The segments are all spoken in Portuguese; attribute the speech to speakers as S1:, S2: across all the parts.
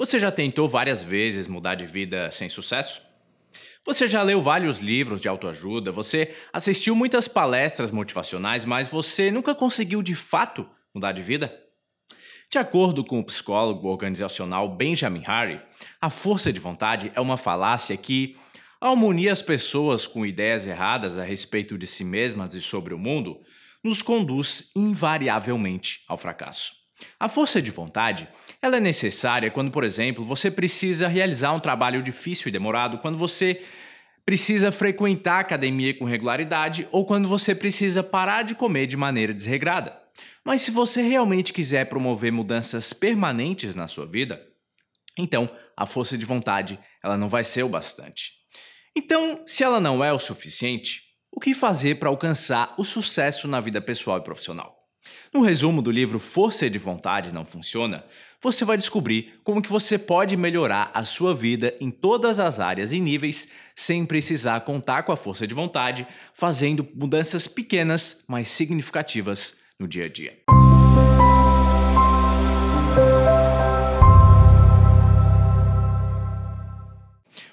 S1: Você já tentou várias vezes mudar de vida sem sucesso? Você já leu vários livros de autoajuda, você assistiu muitas palestras motivacionais, mas você nunca conseguiu de fato mudar de vida? De acordo com o psicólogo organizacional Benjamin Harry, a força de vontade é uma falácia que, ao unir as pessoas com ideias erradas a respeito de si mesmas e sobre o mundo, nos conduz invariavelmente ao fracasso. A força de vontade ela é necessária quando, por exemplo, você precisa realizar um trabalho difícil e demorado, quando você precisa frequentar a academia com regularidade ou quando você precisa parar de comer de maneira desregrada. Mas se você realmente quiser promover mudanças permanentes na sua vida, então a força de vontade ela não vai ser o bastante. Então, se ela não é o suficiente, o que fazer para alcançar o sucesso na vida pessoal e profissional? No resumo do livro Força de Vontade Não Funciona, você vai descobrir como que você pode melhorar a sua vida em todas as áreas e níveis sem precisar contar com a força de vontade, fazendo mudanças pequenas, mas significativas no dia a dia.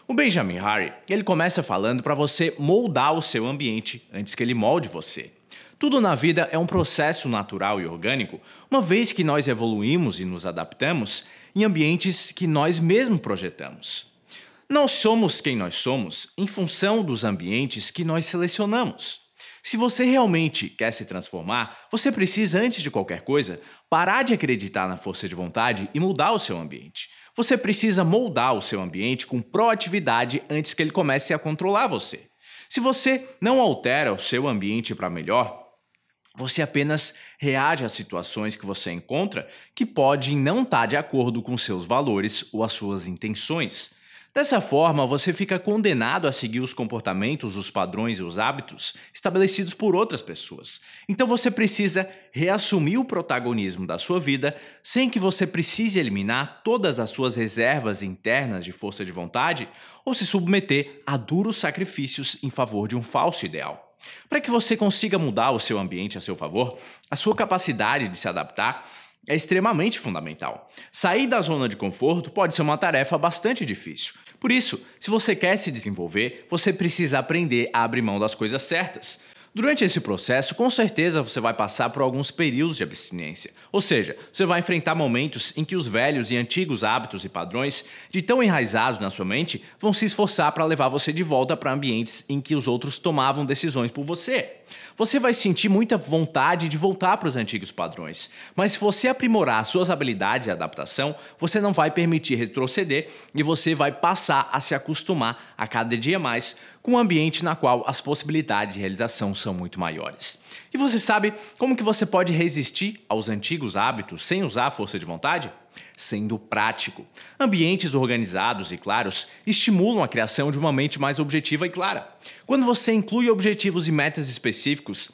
S1: O Benjamin Harry, ele começa falando para você moldar o seu ambiente antes que ele molde você. Tudo na vida é um processo natural e orgânico, uma vez que nós evoluímos e nos adaptamos em ambientes que nós mesmos projetamos. Nós somos quem nós somos em função dos ambientes que nós selecionamos. Se você realmente quer se transformar, você precisa, antes de qualquer coisa, parar de acreditar na força de vontade e mudar o seu ambiente. Você precisa moldar o seu ambiente com proatividade antes que ele comece a controlar você. Se você não altera o seu ambiente para melhor, você apenas reage às situações que você encontra que podem não estar de acordo com seus valores ou as suas intenções. Dessa forma, você fica condenado a seguir os comportamentos, os padrões e os hábitos estabelecidos por outras pessoas. Então você precisa reassumir o protagonismo da sua vida sem que você precise eliminar todas as suas reservas internas de força de vontade ou se submeter a duros sacrifícios em favor de um falso ideal. Para que você consiga mudar o seu ambiente a seu favor, a sua capacidade de se adaptar é extremamente fundamental. Sair da zona de conforto pode ser uma tarefa bastante difícil. Por isso, se você quer se desenvolver, você precisa aprender a abrir mão das coisas certas. Durante esse processo, com certeza você vai passar por alguns períodos de abstinência. Ou seja, você vai enfrentar momentos em que os velhos e antigos hábitos e padrões, de tão enraizados na sua mente, vão se esforçar para levar você de volta para ambientes em que os outros tomavam decisões por você. Você vai sentir muita vontade de voltar para os antigos padrões, mas se você aprimorar suas habilidades de adaptação, você não vai permitir retroceder e você vai passar a se acostumar a cada dia mais com um ambiente na qual as possibilidades de realização são muito maiores. E você sabe como que você pode resistir aos antigos hábitos sem usar a força de vontade? Sendo prático. Ambientes organizados e claros estimulam a criação de uma mente mais objetiva e clara. Quando você inclui objetivos e metas específicos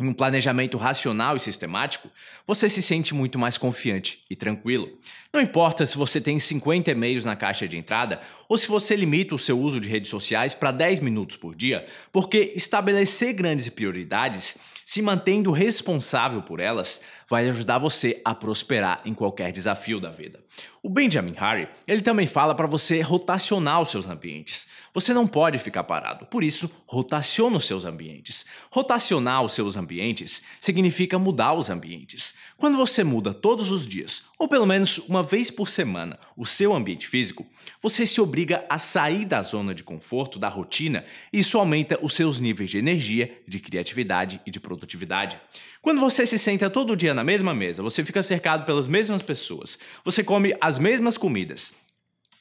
S1: em um planejamento racional e sistemático, você se sente muito mais confiante e tranquilo. Não importa se você tem 50 e-mails na caixa de entrada ou se você limita o seu uso de redes sociais para 10 minutos por dia, porque estabelecer grandes prioridades, se mantendo responsável por elas, vai ajudar você a prosperar em qualquer desafio da vida. O Benjamin Harry, ele também fala para você rotacionar os seus ambientes. Você não pode ficar parado, por isso, rotaciona os seus ambientes. Rotacionar os seus ambientes significa mudar os ambientes. Quando você muda todos os dias, ou pelo menos uma vez por semana, o seu ambiente físico, você se obriga a sair da zona de conforto, da rotina, e isso aumenta os seus níveis de energia, de criatividade e de produtividade. Quando você se senta todo dia na mesma mesa, você fica cercado pelas mesmas pessoas, você come as mesmas comidas,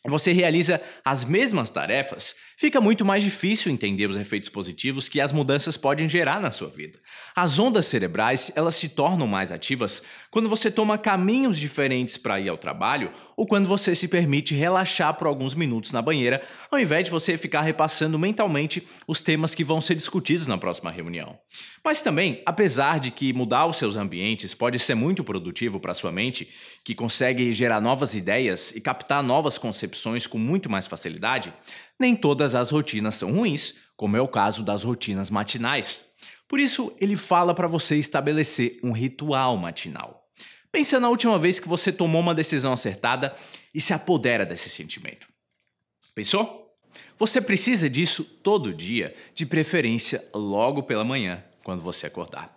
S1: você realiza as mesmas tarefas, fica muito mais difícil entender os efeitos positivos que as mudanças podem gerar na sua vida. As ondas cerebrais, elas se tornam mais ativas quando você toma caminhos diferentes para ir ao trabalho ou quando você se permite relaxar por alguns minutos na banheira, ao invés de você ficar repassando mentalmente os temas que vão ser discutidos na próxima reunião. Mas também, apesar de que mudar os seus ambientes pode ser muito produtivo para sua mente, que consegue gerar novas ideias e captar novas concepções com muito mais facilidade, nem todas as rotinas são ruins, como é o caso das rotinas matinais. Por isso, ele fala para você estabelecer um ritual matinal. Pensa na última vez que você tomou uma decisão acertada e se apodera desse sentimento. Pensou? Você precisa disso todo dia, de preferência logo pela manhã, quando você acordar.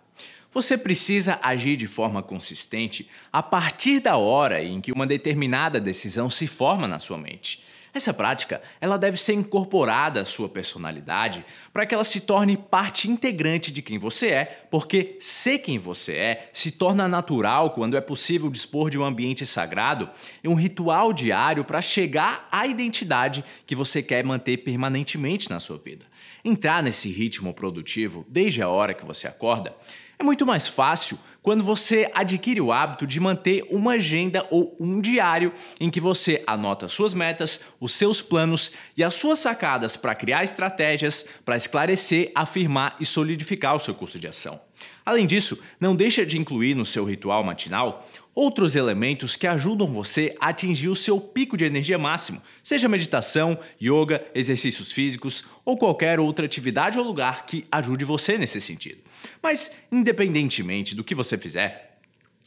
S1: Você precisa agir de forma consistente a partir da hora em que uma determinada decisão se forma na sua mente. Essa prática, ela deve ser incorporada à sua personalidade para que ela se torne parte integrante de quem você é, porque ser quem você é se torna natural quando é possível dispor de um ambiente sagrado e um ritual diário para chegar à identidade que você quer manter permanentemente na sua vida. Entrar nesse ritmo produtivo desde a hora que você acorda é muito mais fácil quando você adquire o hábito de manter uma agenda ou um diário em que você anota suas metas, os seus planos e as suas sacadas para criar estratégias para esclarecer, afirmar e solidificar o seu curso de ação. Além disso, não deixa de incluir no seu ritual matinal outros elementos que ajudam você a atingir o seu pico de energia máximo, seja meditação, yoga, exercícios físicos ou qualquer outra atividade ou lugar que ajude você nesse sentido. Mas, independentemente do que você fizer,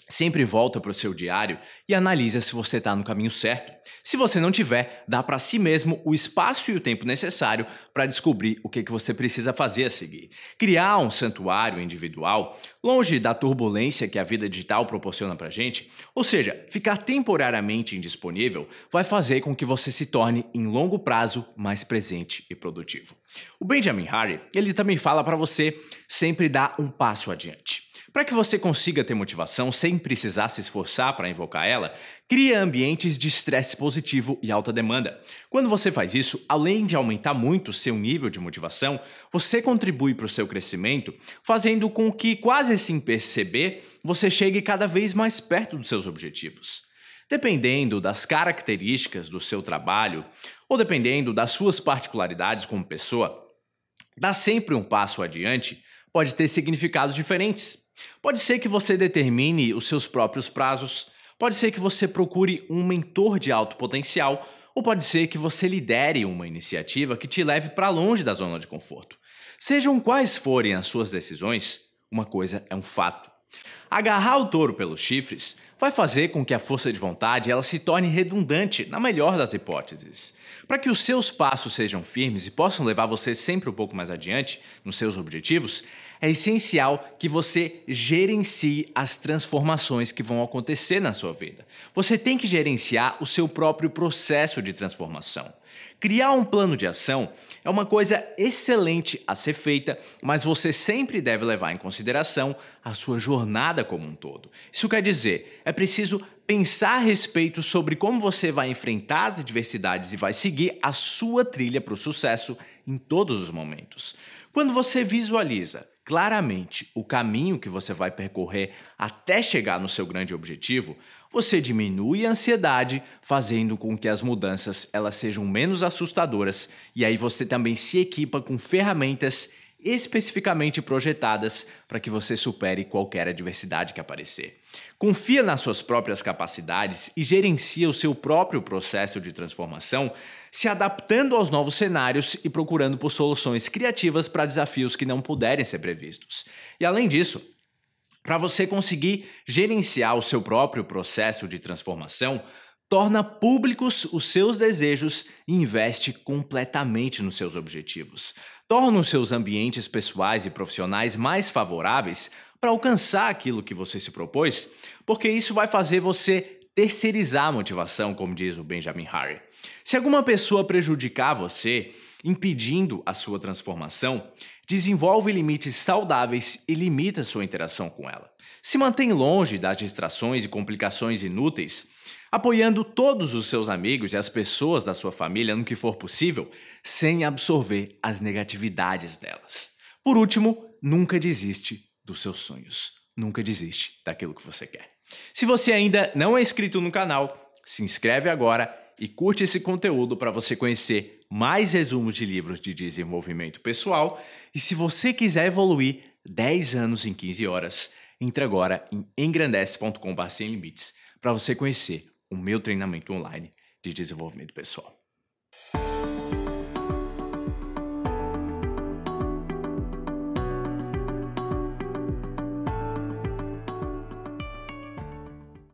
S1: Sempre volta para o seu diário e analisa se você está no caminho certo. Se você não tiver, dá para si mesmo o espaço e o tempo necessário para descobrir o que, que você precisa fazer a seguir. Criar um santuário individual, longe da turbulência que a vida digital proporciona para gente, ou seja, ficar temporariamente indisponível, vai fazer com que você se torne, em longo prazo, mais presente e produtivo. O Benjamin Harry, ele também fala para você sempre dar um passo adiante. Para que você consiga ter motivação sem precisar se esforçar para invocar ela, cria ambientes de estresse positivo e alta demanda. Quando você faz isso, além de aumentar muito seu nível de motivação, você contribui para o seu crescimento, fazendo com que, quase sem perceber, você chegue cada vez mais perto dos seus objetivos. Dependendo das características do seu trabalho ou dependendo das suas particularidades como pessoa, dar sempre um passo adiante pode ter significados diferentes. Pode ser que você determine os seus próprios prazos, pode ser que você procure um mentor de alto potencial, ou pode ser que você lidere uma iniciativa que te leve para longe da zona de conforto. Sejam quais forem as suas decisões, uma coisa é um fato. Agarrar o touro pelos chifres vai fazer com que a força de vontade ela se torne redundante na melhor das hipóteses. Para que os seus passos sejam firmes e possam levar você sempre um pouco mais adiante nos seus objetivos, é essencial que você gerencie as transformações que vão acontecer na sua vida. Você tem que gerenciar o seu próprio processo de transformação. Criar um plano de ação é uma coisa excelente a ser feita, mas você sempre deve levar em consideração a sua jornada como um todo. Isso quer dizer, é preciso pensar a respeito sobre como você vai enfrentar as adversidades e vai seguir a sua trilha para o sucesso em todos os momentos. Quando você visualiza claramente o caminho que você vai percorrer até chegar no seu grande objetivo, você diminui a ansiedade, fazendo com que as mudanças elas sejam menos assustadoras, e aí você também se equipa com ferramentas especificamente projetadas para que você supere qualquer adversidade que aparecer. Confia nas suas próprias capacidades e gerencia o seu próprio processo de transformação, se adaptando aos novos cenários e procurando por soluções criativas para desafios que não puderem ser previstos. E além disso, para você conseguir gerenciar o seu próprio processo de transformação, torna públicos os seus desejos e investe completamente nos seus objetivos. Torna os seus ambientes pessoais e profissionais mais favoráveis para alcançar aquilo que você se propôs, porque isso vai fazer você terceirizar a motivação, como diz o Benjamin Harry. Se alguma pessoa prejudicar você, impedindo a sua transformação, desenvolve limites saudáveis e limita sua interação com ela. Se mantém longe das distrações e complicações inúteis, apoiando todos os seus amigos e as pessoas da sua família no que for possível, sem absorver as negatividades delas. Por último, nunca desiste dos seus sonhos. Nunca desiste daquilo que você quer. Se você ainda não é inscrito no canal, se inscreve agora e curte esse conteúdo para você conhecer mais resumos de livros de desenvolvimento pessoal. E se você quiser evoluir 10 anos em 15 horas, entre agora em engrandece.com.br para você conhecer o meu treinamento online de desenvolvimento pessoal.